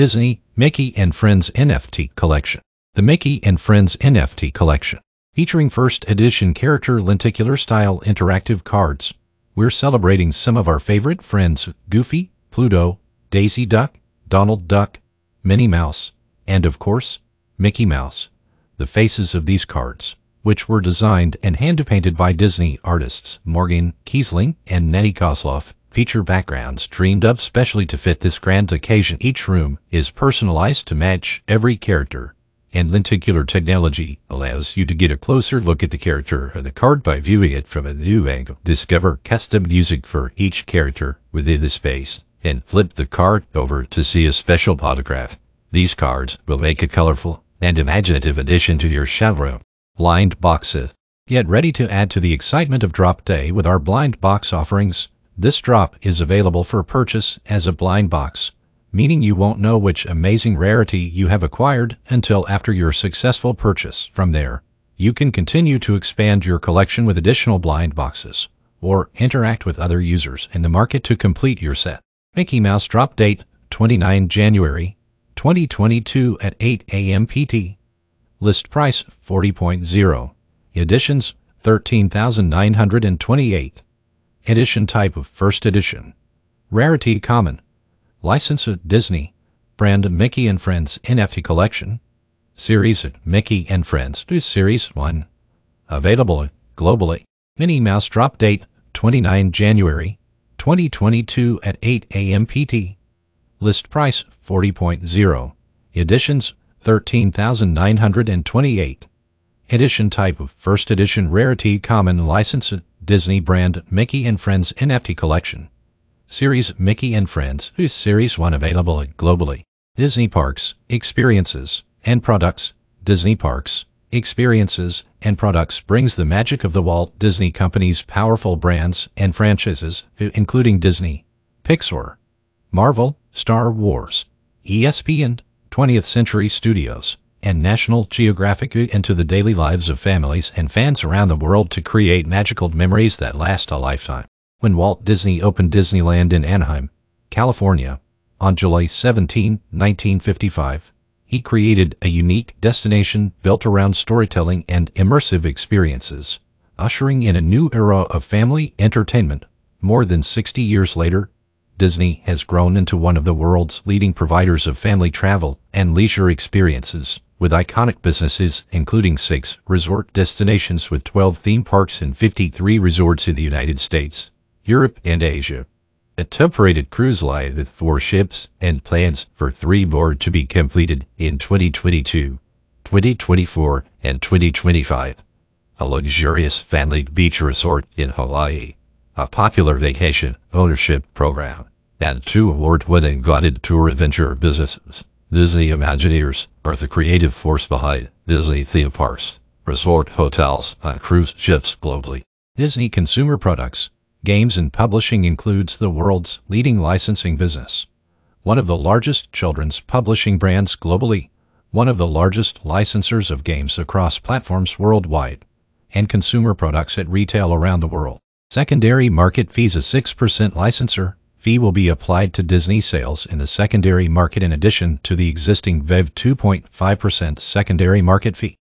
Disney, Mickey and Friends NFT Collection. The Mickey and Friends NFT Collection. Featuring first edition character lenticular style interactive cards. We're celebrating some of our favorite friends Goofy, Pluto, Daisy Duck, Donald Duck, Minnie Mouse, and of course, Mickey Mouse. The faces of these cards, which were designed and hand-painted by Disney artists Morgane Keesling and Naty Kosloff, feature backgrounds dreamed up specially to fit this grand occasion. Each room is personalized to match every character, and lenticular technology allows you to get a closer look at the character or the card by viewing it from a new angle. Discover custom music for each character within the space, and flip the card over to see a special autograph. These cards will make a colorful and imaginative addition to your showroom. Blind boxes. Get ready to add to the excitement of drop day with our blind box offerings. This drop is available for purchase as a blind box, meaning you won't know which amazing rarity you have acquired until after your successful purchase. From there, you can continue to expand your collection with additional blind boxes or interact with other users in the market to complete your set. Mickey Mouse drop date 29 January 2022 at 8 a.m. PT. List price 40.0. Editions 13,928. Edition type of first edition. Rarity common. License of Disney. Brand Mickey and Friends NFT collection. Series Mickey and Friends Series 1. Available globally. Minnie Mouse drop date 29 January 2022 at 8 a.m. PT. List price 40.0. Editions 13,928. Edition type of first edition rarity common license Disney brand Mickey and Friends NFT collection. Series Mickey and Friends is Series 1 available globally. Disney Parks, Experiences, and Products. Disney Parks, Experiences, and Products brings the magic of the Walt Disney Company's powerful brands and franchises, including Disney, Pixar, Marvel, Star Wars, ESPN, 20th Century Studios, and National Geographic into the daily lives of families and fans around the world to create magical memories that last a lifetime. When Walt Disney opened Disneyland in Anaheim, California, on July 17, 1955, he created a unique destination built around storytelling and immersive experiences, ushering in a new era of family entertainment. More than 60 years later, Disney has grown into one of the world's leading providers of family travel and leisure experiences with iconic businesses including six resort destinations with 12 theme parks and 53 resorts in the United States, Europe, and Asia. A top-rated cruise line with four ships and plans for three more to be completed in 2022, 2024, and 2025. A luxurious family beach resort in Hawaii. A popular vacation ownership program. And two award-winning guided tour adventure businesses. Disney Imagineers are the creative force behind Disney theme parks, resort hotels, and cruise ships globally. Disney Consumer Products, Games and Publishing includes the world's leading licensing business. One of the largest children's publishing brands globally, one of the largest licensors of games across platforms worldwide, and consumer products at retail around the world. Secondary market fees a 6% licensor, fee will be applied to Disney sales in the secondary market in addition to the existing VeVe 2.5% secondary market fee.